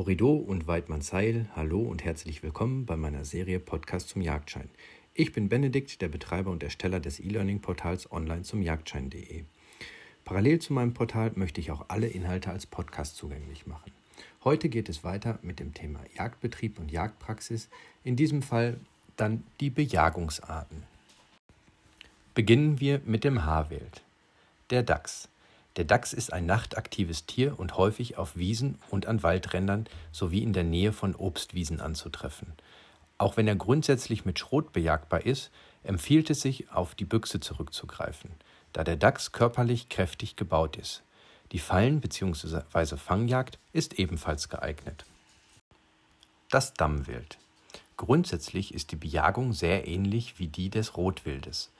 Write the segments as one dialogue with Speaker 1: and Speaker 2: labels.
Speaker 1: Horrido und Weidmannsheil, hallo und herzlich willkommen bei meiner Serie Podcast zum Jagdschein. Ich bin Benedikt, der Betreiber und Ersteller des E-Learning-Portals online zum Jagdschein.de. Parallel zu meinem Portal möchte ich auch alle Inhalte als Podcast zugänglich machen. Heute geht es weiter mit dem Thema Jagdbetrieb und Jagdpraxis, in diesem Fall dann die Bejagungsarten. Beginnen wir mit dem Haarwild. Der Dachs. Der Dachs ist ein nachtaktives Tier und häufig auf Wiesen und an Waldrändern sowie in der Nähe von Obstwiesen anzutreffen. Auch wenn er grundsätzlich mit Schrot bejagbar ist, empfiehlt es sich, auf die Büchse zurückzugreifen, da der Dachs körperlich kräftig gebaut ist. Die Fallen- bzw. Fangjagd ist ebenfalls geeignet. Das Dammwild. Grundsätzlich ist die Bejagung sehr ähnlich wie die des Rotwildes.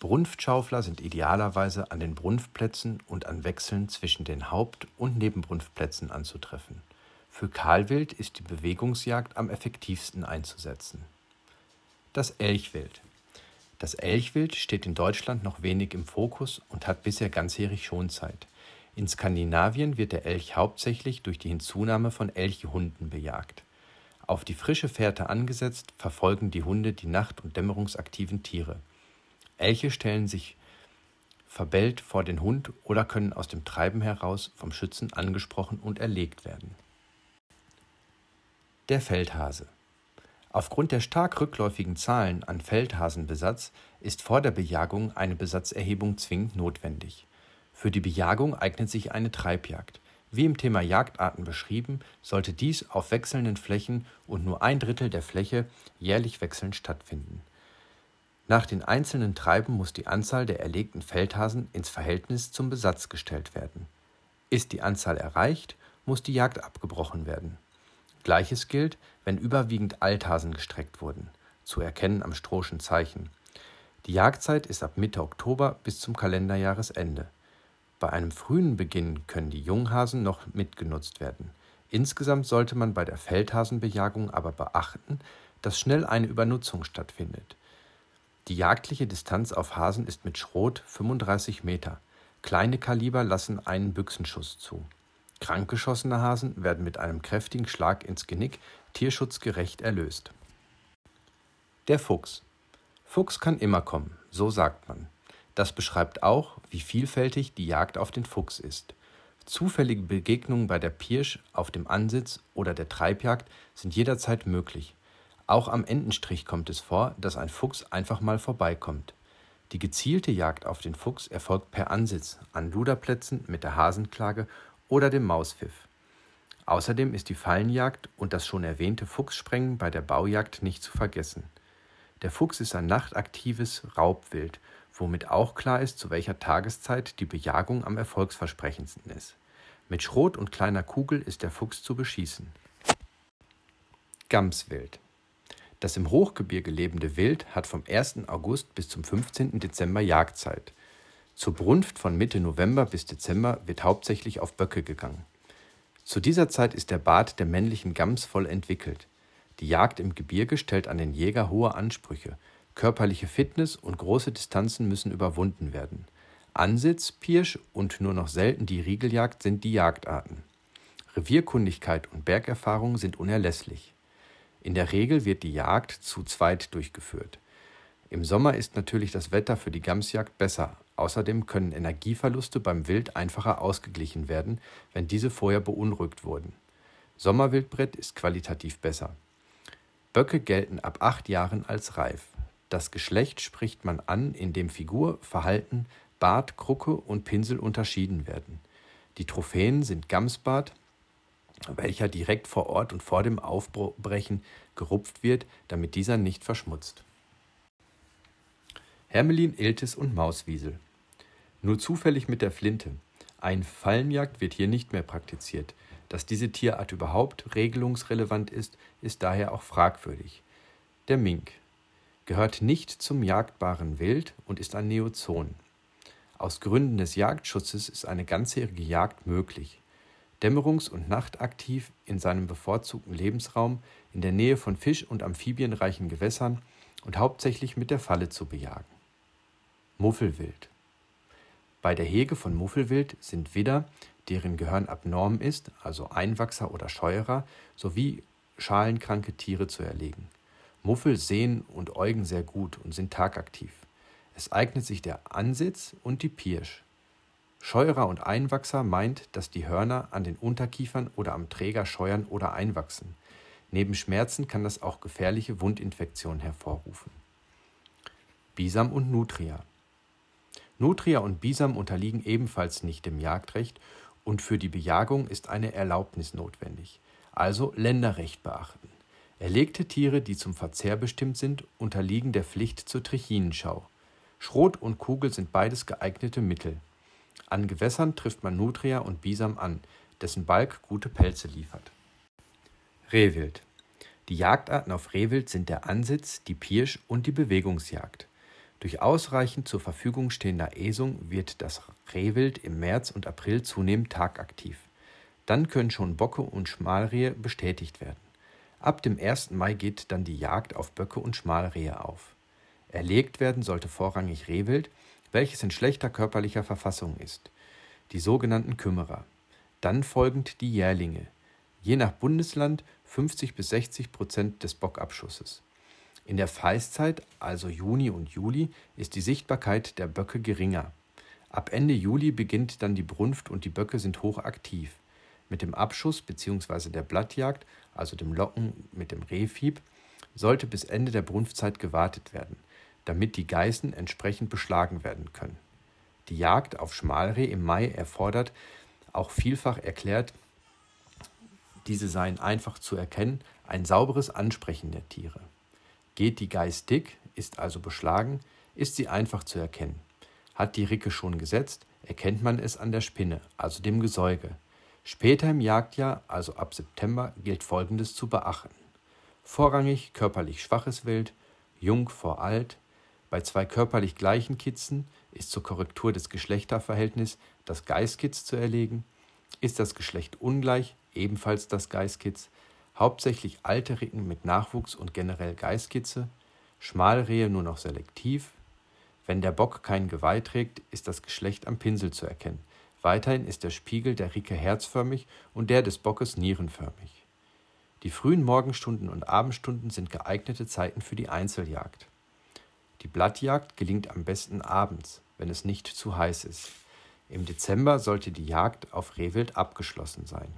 Speaker 1: Brunftschaufler sind idealerweise an den Brunftplätzen und an Wechseln zwischen den Haupt- und Nebenbrunftplätzen anzutreffen. Für Kahlwild ist die Bewegungsjagd am effektivsten einzusetzen. Das Elchwild. Das Elchwild steht in Deutschland noch wenig im Fokus und hat bisher ganzjährig Schonzeit. In Skandinavien wird der Elch hauptsächlich durch die Hinzunahme von Elchhunden bejagt. Auf die frische Fährte angesetzt, verfolgen die Hunde die nacht- und dämmerungsaktiven Tiere. Elche stellen sich verbellt vor den Hund oder können aus dem Treiben heraus vom Schützen angesprochen und erlegt werden. Der Feldhase. Aufgrund der stark rückläufigen Zahlen an Feldhasenbesatz ist vor der Bejagung eine Besatzerhebung zwingend notwendig. Für die Bejagung eignet sich eine Treibjagd. Wie im Thema Jagdarten beschrieben, sollte dies auf wechselnden Flächen und nur ein Drittel der Fläche jährlich wechselnd stattfinden. Nach den einzelnen Treiben muss die Anzahl der erlegten Feldhasen ins Verhältnis zum Besatz gestellt werden. Ist die Anzahl erreicht, muss die Jagd abgebrochen werden. Gleiches gilt, wenn überwiegend Althasen gestreckt wurden, zu erkennen am Strohschen Zeichen. Die Jagdzeit ist ab Mitte Oktober bis zum Kalenderjahresende. Bei einem frühen Beginn können die Junghasen noch mitgenutzt werden. Insgesamt sollte man bei der Feldhasenbejagung aber beachten, dass schnell eine Übernutzung stattfindet. Die jagdliche Distanz auf Hasen ist mit Schrot 35 Meter. Kleine Kaliber lassen einen Büchsenschuss zu. Krankgeschossene Hasen werden mit einem kräftigen Schlag ins Genick tierschutzgerecht erlöst. Der Fuchs. Fuchs kann immer kommen, so sagt man. Das beschreibt auch, wie vielfältig die Jagd auf den Fuchs ist. Zufällige Begegnungen bei der Pirsch, auf dem Ansitz oder der Treibjagd sind jederzeit möglich. Auch am Entenstrich kommt es vor, dass ein Fuchs einfach mal vorbeikommt. Die gezielte Jagd auf den Fuchs erfolgt per Ansitz an Luderplätzen mit der Hasenklage oder dem Mauspfiff. Außerdem ist die Fallenjagd und das schon erwähnte Fuchssprengen bei der Baujagd nicht zu vergessen. Der Fuchs ist ein nachtaktives Raubwild, womit auch klar ist, zu welcher Tageszeit die Bejagung am erfolgsversprechendsten ist. Mit Schrot und kleiner Kugel ist der Fuchs zu beschießen. Gamswild das im Hochgebirge lebende Wild hat vom 1. August bis zum 15. Dezember Jagdzeit. Zur Brunft von Mitte November bis Dezember wird hauptsächlich auf Böcke gegangen. Zu dieser Zeit ist der Bart der männlichen Gams voll entwickelt. Die Jagd im Gebirge stellt an den Jäger hohe Ansprüche. Körperliche Fitness und große Distanzen müssen überwunden werden. Ansitz, Pirsch und nur noch selten die Riegeljagd sind die Jagdarten. Revierkundigkeit und Bergerfahrung sind unerlässlich. In der Regel wird die Jagd zu zweit durchgeführt. Im Sommer ist natürlich das Wetter für die Gamsjagd besser. Außerdem können Energieverluste beim Wild einfacher ausgeglichen werden, wenn diese vorher beunruhigt wurden. Sommerwildbrett ist qualitativ besser. Böcke gelten ab acht Jahren als reif. Das Geschlecht spricht man an, indem Figur, Verhalten, Bart, Krucke und Pinsel unterschieden werden. Die Trophäen sind Gamsbart, welcher direkt vor Ort und vor dem Aufbrechen gerupft wird, damit dieser nicht verschmutzt. Hermelin, Iltis und Mauswiesel. Nur zufällig mit der Flinte. Ein Fallenjagd wird hier nicht mehr praktiziert. Dass diese Tierart überhaupt regelungsrelevant ist, ist daher auch fragwürdig. Der Mink gehört nicht zum jagdbaren Wild und ist ein Neozon. Aus Gründen des Jagdschutzes ist eine ganzjährige Jagd möglich dämmerungs- und nachtaktiv in seinem bevorzugten Lebensraum in der Nähe von fisch- und amphibienreichen Gewässern und hauptsächlich mit der Falle zu bejagen. Muffelwild. Bei der Hege von Muffelwild sind Widder, deren Gehirn abnorm ist, also Einwachser oder Scheuerer, sowie schalenkranke Tiere zu erlegen. Muffel sehen und äugen sehr gut und sind tagaktiv. Es eignet sich der Ansitz und die Pirsch. Scheuerer und Einwachser meint, dass die Hörner an den Unterkiefern oder am Träger scheuern oder einwachsen. Neben Schmerzen kann das auch gefährliche Wundinfektionen hervorrufen. Bisam und Nutria. Nutria und Bisam unterliegen ebenfalls nicht dem Jagdrecht und für die Bejagung ist eine Erlaubnis notwendig, also Länderrecht beachten. Erlegte Tiere, die zum Verzehr bestimmt sind, unterliegen der Pflicht zur Trichinenschau. Schrot und Kugel sind beides geeignete Mittel. An Gewässern trifft man Nutria und Bisam an, dessen Balk gute Pelze liefert. Rehwild. Die Jagdarten auf Rehwild sind der Ansitz, die Pirsch und die Bewegungsjagd. Durch ausreichend zur Verfügung stehender Esung wird das Rehwild im März und April zunehmend tagaktiv. Dann können schon Bocke und Schmalrehe bestätigt werden. Ab dem 1. Mai geht dann die Jagd auf Böcke und Schmalrehe auf. Erlegt werden sollte vorrangig Rehwild, welches in schlechter körperlicher Verfassung ist, die sogenannten Kümmerer. Dann folgend die Jährlinge, je nach Bundesland 50 bis 60 Prozent des Bockabschusses. In der Feißzeit, also Juni und Juli, ist die Sichtbarkeit der Böcke geringer. Ab Ende Juli beginnt dann die Brunft und die Böcke sind hochaktiv. Mit dem Abschuss bzw. der Blattjagd, also dem Locken mit dem Rehfieb, sollte bis Ende der Brunftzeit gewartet werden damit die Geißen entsprechend beschlagen werden können. Die Jagd auf Schmalreh im Mai erfordert, auch vielfach erklärt, diese seien einfach zu erkennen, ein sauberes Ansprechen der Tiere. Geht die Geiß dick, ist also beschlagen, ist sie einfach zu erkennen. Hat die Ricke schon gesetzt, erkennt man es an der Spinne, also dem Gesäuge. Später im Jagdjahr, also ab September, gilt Folgendes zu beachten. Vorrangig körperlich schwaches Wild, jung vor alt, bei zwei körperlich gleichen Kitzen ist zur Korrektur des Geschlechterverhältnisses das Geißkitz zu erlegen. Ist das Geschlecht ungleich, ebenfalls das Geißkitz. Hauptsächlich alte Ricken mit Nachwuchs und generell Geißkitze. Schmalrehe nur noch selektiv. Wenn der Bock kein Geweih trägt, ist das Geschlecht am Pinsel zu erkennen. Weiterhin ist der Spiegel der Ricke herzförmig und der des Bockes nierenförmig. Die frühen Morgenstunden und Abendstunden sind geeignete Zeiten für die Einzeljagd. Die Blattjagd gelingt am besten abends, wenn es nicht zu heiß ist. Im Dezember sollte die Jagd auf Rehwild abgeschlossen sein.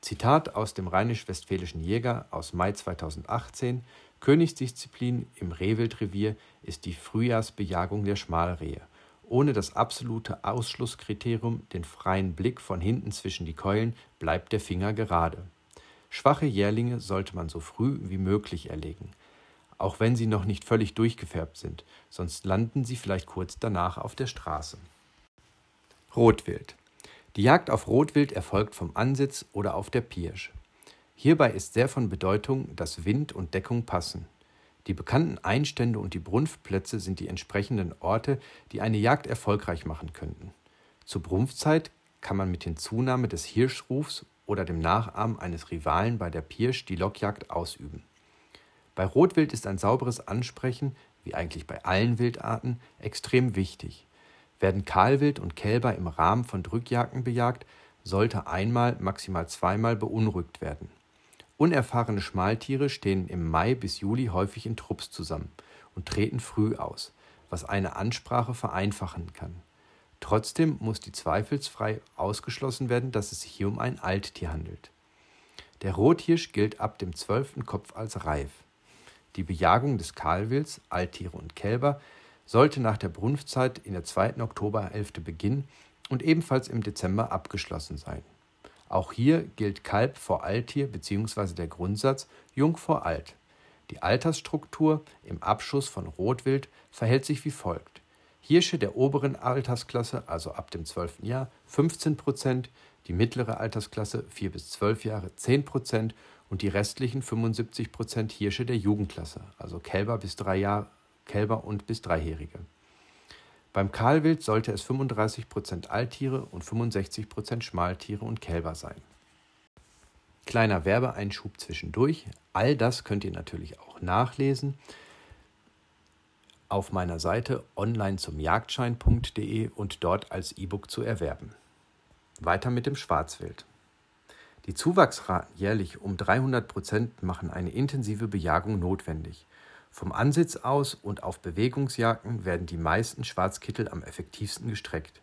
Speaker 1: Zitat aus dem Rheinisch-Westfälischen Jäger aus Mai 2018: Königsdisziplin im Rehwildrevier ist die Frühjahrsbejagung der Schmalrehe. Ohne das absolute Ausschlusskriterium, den freien Blick von hinten zwischen die Keulen, bleibt der Finger gerade. Schwache Jährlinge sollte man so früh wie möglich erlegen auch wenn sie noch nicht völlig durchgefärbt sind, sonst landen sie vielleicht kurz danach auf der Straße. Rotwild. Die Jagd auf Rotwild erfolgt vom Ansitz oder auf der Pirsch. Hierbei ist sehr von Bedeutung, dass Wind und Deckung passen. Die bekannten Einstände und die Brunftplätze sind die entsprechenden Orte, die eine Jagd erfolgreich machen könnten. Zur Brunftzeit kann man mit Hinzunahme des Hirschrufs oder dem Nachahmen eines Rivalen bei der Pirsch die Lockjagd ausüben. Bei Rotwild ist ein sauberes Ansprechen, wie eigentlich bei allen Wildarten, extrem wichtig. Werden Kahlwild und Kälber im Rahmen von Drückjagden bejagt, sollte einmal, maximal zweimal beunruhigt werden. Unerfahrene Schmaltiere stehen im Mai bis Juli häufig in Trupps zusammen und treten früh aus, was eine Ansprache vereinfachen kann. Trotzdem muss die zweifelsfrei ausgeschlossen werden, dass es sich hier um ein Alttier handelt. Der Rothirsch gilt ab dem zwölften Kopf als reif. Die Bejagung des Kahlwilds, Alttiere und Kälber sollte nach der Brunftzeit in der zweiten Oktoberhälfte beginnen und ebenfalls im Dezember abgeschlossen sein. Auch hier gilt Kalb vor Alttier bzw. der Grundsatz Jung vor Alt. Die Altersstruktur im Abschuss von Rotwild verhält sich wie folgt. Hirsche der oberen Altersklasse, also ab dem 12. Jahr, 15 Prozent, die mittlere Altersklasse 4 bis 12 Jahre 10 Prozent und die restlichen 75 Prozent Hirsche der Jugendklasse, also Kälber bis drei Jahr, Kälber und bis Dreijährige. Beim Kahlwild sollte es 35 Prozent Alttiere und 65 Prozent Schmaltiere und Kälber sein. Kleiner Werbeeinschub zwischendurch. All das könnt ihr natürlich auch nachlesen auf meiner Seite online zum Jagdschein.de und dort als E-Book zu erwerben. Weiter mit dem Schwarzwild. Die Zuwachsraten jährlich um 300 Prozent machen eine intensive Bejagung notwendig. Vom Ansitz aus und auf Bewegungsjagden werden die meisten Schwarzkittel am effektivsten gestreckt.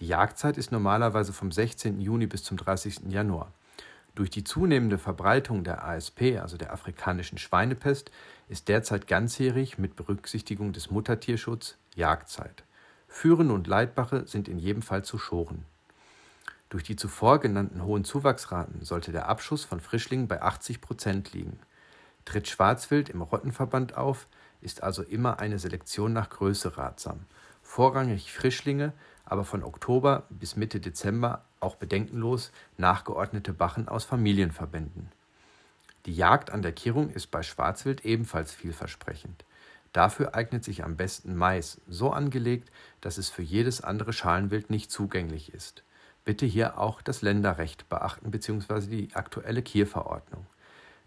Speaker 1: Die Jagdzeit ist normalerweise vom 16. Juni bis zum 30. Januar. Durch die zunehmende Verbreitung der ASP, also der afrikanischen Schweinepest, ist derzeit ganzjährig mit Berücksichtigung des Muttertierschutz Jagdzeit. Führen und Leitbache sind in jedem Fall zu schoren. Durch die zuvor genannten hohen Zuwachsraten sollte der Abschuss von Frischlingen bei 80 Prozent liegen. Tritt Schwarzwild im Rottenverband auf, ist also immer eine Selektion nach Größe ratsam. Vorrangig Frischlinge, aber von Oktober bis Mitte Dezember auch bedenkenlos nachgeordnete Bachen aus Familienverbänden. Die Jagd an der Kirrung ist bei Schwarzwild ebenfalls vielversprechend. Dafür eignet sich am besten Mais, so angelegt, dass es für jedes andere Schalenwild nicht zugänglich ist. Bitte hier auch das Länderrecht beachten bzw. die aktuelle Kierverordnung.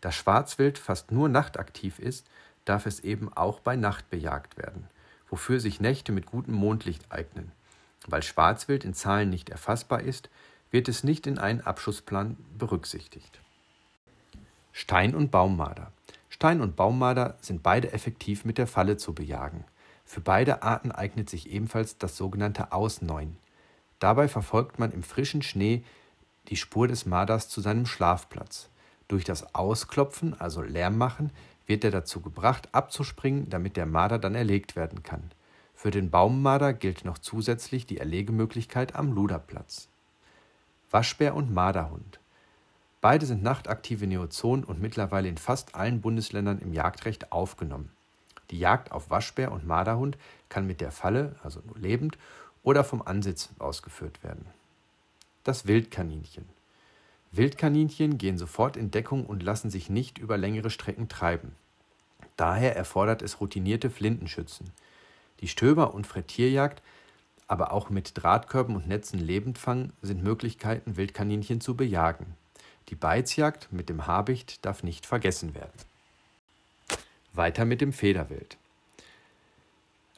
Speaker 1: Da Schwarzwild fast nur nachtaktiv ist, darf es eben auch bei Nacht bejagt werden, wofür sich Nächte mit gutem Mondlicht eignen. Weil Schwarzwild in Zahlen nicht erfassbar ist, wird es nicht in einen Abschussplan berücksichtigt. Stein- und Baummarder. Stein- und Baummarder sind beide effektiv mit der Falle zu bejagen. Für beide Arten eignet sich ebenfalls das sogenannte Ausneuen. Dabei verfolgt man im frischen Schnee die Spur des Marders zu seinem Schlafplatz. Durch das Ausklopfen, also Lärm machen, wird er dazu gebracht, abzuspringen, damit der Marder dann erlegt werden kann. Für den Baummarder gilt noch zusätzlich die Erlegemöglichkeit am Luderplatz. Waschbär und Marderhund. Beide sind nachtaktive Neozonen und mittlerweile in fast allen Bundesländern im Jagdrecht aufgenommen. Die Jagd auf Waschbär und Marderhund kann mit der Falle, also nur lebend, oder vom Ansitz ausgeführt werden. Das Wildkaninchen. Wildkaninchen gehen sofort in Deckung und lassen sich nicht über längere Strecken treiben. Daher erfordert es routinierte Flintenschützen. Die Stöber- und Frettierjagd, aber auch mit Drahtkörben und Netzen Lebendfang sind Möglichkeiten, Wildkaninchen zu bejagen. Die Beizjagd mit dem Habicht darf nicht vergessen werden. Weiter mit dem Federwild.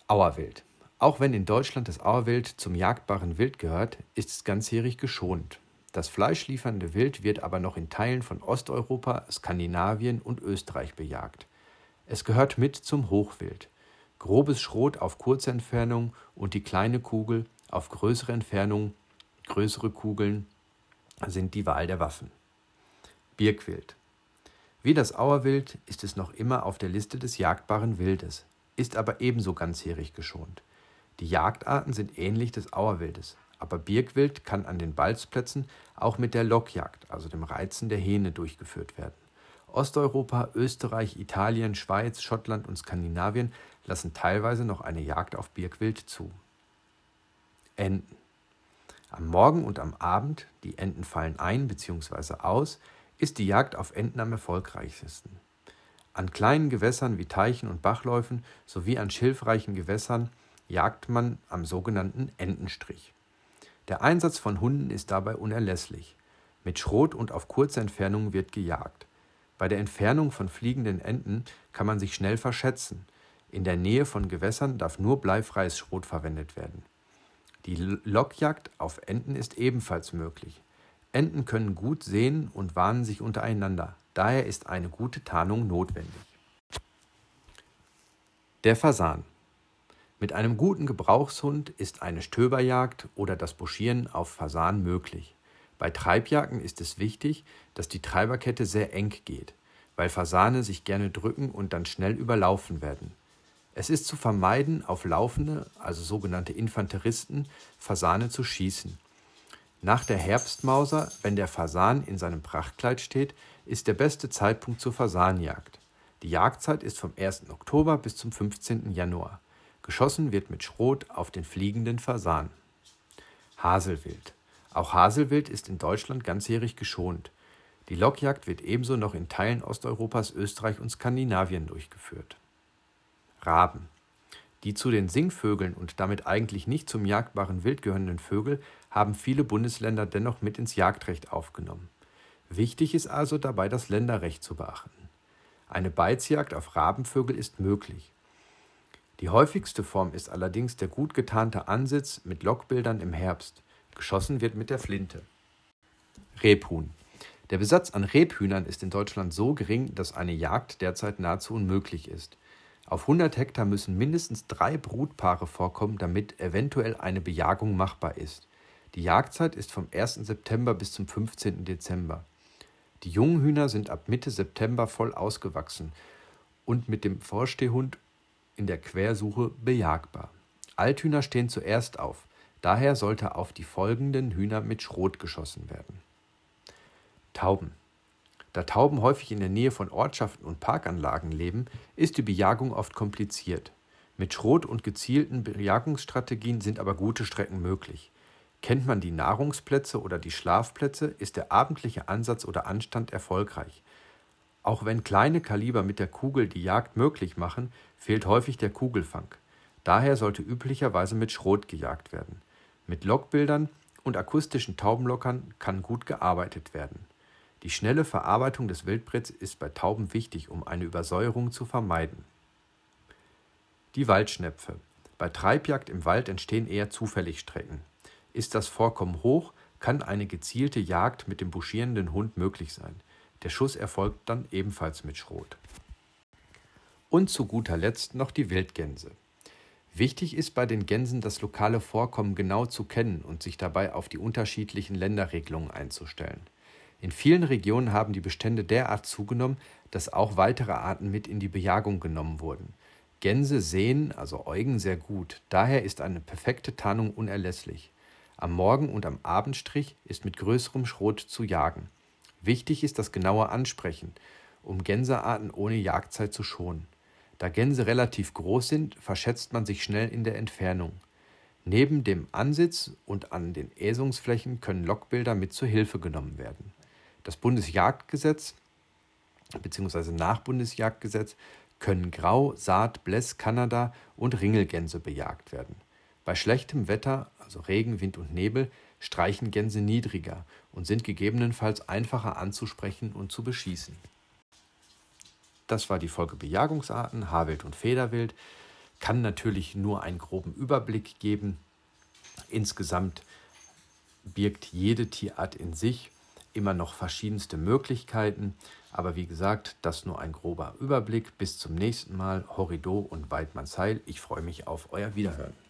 Speaker 1: Auerwild. Auch wenn in Deutschland das Auerwild zum jagdbaren Wild gehört, ist es ganzjährig geschont. Das fleischliefernde Wild wird aber noch in Teilen von Osteuropa, Skandinavien und Österreich bejagt. Es gehört mit zum Hochwild. Grobes Schrot auf kurze Entfernung und die kleine Kugel auf größere Entfernung, größere Kugeln sind die Wahl der Waffen. Birkwild. Wie das Auerwild ist es noch immer auf der Liste des jagdbaren Wildes, ist aber ebenso ganzjährig geschont. Die Jagdarten sind ähnlich des Auerwildes, aber Birkwild kann an den Balzplätzen auch mit der Lockjagd, also dem Reizen der Hähne, durchgeführt werden. Osteuropa, Österreich, Italien, Schweiz, Schottland und Skandinavien lassen teilweise noch eine Jagd auf Birkwild zu. Enten. Am Morgen und am Abend, die Enten fallen ein bzw. aus, ist die Jagd auf Enten am erfolgreichsten. An kleinen Gewässern wie Teichen und Bachläufen sowie an schilfreichen Gewässern jagt man am sogenannten Entenstrich. Der Einsatz von Hunden ist dabei unerlässlich. Mit Schrot und auf kurze Entfernung wird gejagt. Bei der Entfernung von fliegenden Enten kann man sich schnell verschätzen. In der Nähe von Gewässern darf nur bleifreies Schrot verwendet werden. Die Lockjagd auf Enten ist ebenfalls möglich. Enten können gut sehen und warnen sich untereinander. Daher ist eine gute Tarnung notwendig. Der Fasan. Mit einem guten Gebrauchshund ist eine Stöberjagd oder das Buschieren auf Fasan möglich. Bei Treibjagden ist es wichtig, dass die Treiberkette sehr eng geht, weil Fasane sich gerne drücken und dann schnell überlaufen werden. Es ist zu vermeiden, auf laufende, also sogenannte Infanteristen, Fasane zu schießen. Nach der Herbstmauser, wenn der Fasan in seinem Prachtkleid steht, ist der beste Zeitpunkt zur Fasanjagd. Die Jagdzeit ist vom 1. Oktober bis zum 15. Januar. Geschossen wird mit Schrot auf den fliegenden Fasan. Haselwild. Auch Haselwild ist in Deutschland ganzjährig geschont. Die Lockjagd wird ebenso noch in Teilen Osteuropas, Österreich und Skandinavien durchgeführt. Raben. Die zu den Singvögeln und damit eigentlich nicht zum jagdbaren Wild gehörenden Vögel haben viele Bundesländer dennoch mit ins Jagdrecht aufgenommen. Wichtig ist also dabei das Länderrecht zu beachten. Eine Beizjagd auf Rabenvögel ist möglich. Die häufigste Form ist allerdings der gut getarnte Ansitz mit Lockbildern im Herbst. Geschossen wird mit der Flinte. Rebhuhn. Der Besatz an Rebhühnern ist in Deutschland so gering, dass eine Jagd derzeit nahezu unmöglich ist. Auf 100 Hektar müssen mindestens drei Brutpaare vorkommen, damit eventuell eine Bejagung machbar ist. Die Jagdzeit ist vom 1. September bis zum 15. Dezember. Die jungen Hühner sind ab Mitte September voll ausgewachsen und mit dem Vorstehhund in der Quersuche bejagbar. Althühner stehen zuerst auf, daher sollte auf die folgenden Hühner mit Schrot geschossen werden. Tauben. Da Tauben häufig in der Nähe von Ortschaften und Parkanlagen leben, ist die Bejagung oft kompliziert. Mit Schrot und gezielten Bejagungsstrategien sind aber gute Strecken möglich. Kennt man die Nahrungsplätze oder die Schlafplätze, ist der abendliche Ansatz oder Anstand erfolgreich. Auch wenn kleine Kaliber mit der Kugel die Jagd möglich machen, fehlt häufig der Kugelfang. Daher sollte üblicherweise mit Schrot gejagt werden. Mit Lockbildern und akustischen Taubenlockern kann gut gearbeitet werden. Die schnelle Verarbeitung des Wildbrets ist bei Tauben wichtig, um eine Übersäuerung zu vermeiden. Die Waldschnepfe. Bei Treibjagd im Wald entstehen eher zufällig Strecken. Ist das Vorkommen hoch, kann eine gezielte Jagd mit dem buschierenden Hund möglich sein. Der Schuss erfolgt dann ebenfalls mit Schrot. Und zu guter Letzt noch die Wildgänse. Wichtig ist bei den Gänsen das lokale Vorkommen genau zu kennen und sich dabei auf die unterschiedlichen Länderregelungen einzustellen. In vielen Regionen haben die Bestände derart zugenommen, dass auch weitere Arten mit in die Bejagung genommen wurden. Gänse sehen, also äugen, sehr gut, daher ist eine perfekte Tarnung unerlässlich. Am Morgen- und am Abendstrich ist mit größerem Schrot zu jagen. Wichtig ist das genaue Ansprechen, um Gänsearten ohne Jagdzeit zu schonen. Da Gänse relativ groß sind, verschätzt man sich schnell in der Entfernung. Neben dem Ansitz und an den Äsungsflächen können Lockbilder mit zur Hilfe genommen werden. Das Bundesjagdgesetz bzw. nach Bundesjagdgesetz können Grau, Saat, Bläss, Kanada und Ringelgänse bejagt werden. Bei schlechtem Wetter, also Regen, Wind und Nebel, streichen Gänse niedriger und sind gegebenenfalls einfacher anzusprechen und zu beschießen. Das war die Folge Bejagungsarten, Haarwild und Federwild. Kann natürlich nur einen groben Überblick geben. Insgesamt birgt jede Tierart in sich immer noch verschiedenste Möglichkeiten. Aber wie gesagt, das nur ein grober Überblick. Bis zum nächsten Mal. Horrido und Weidmannsheil. Ich freue mich auf euer Wiederhören.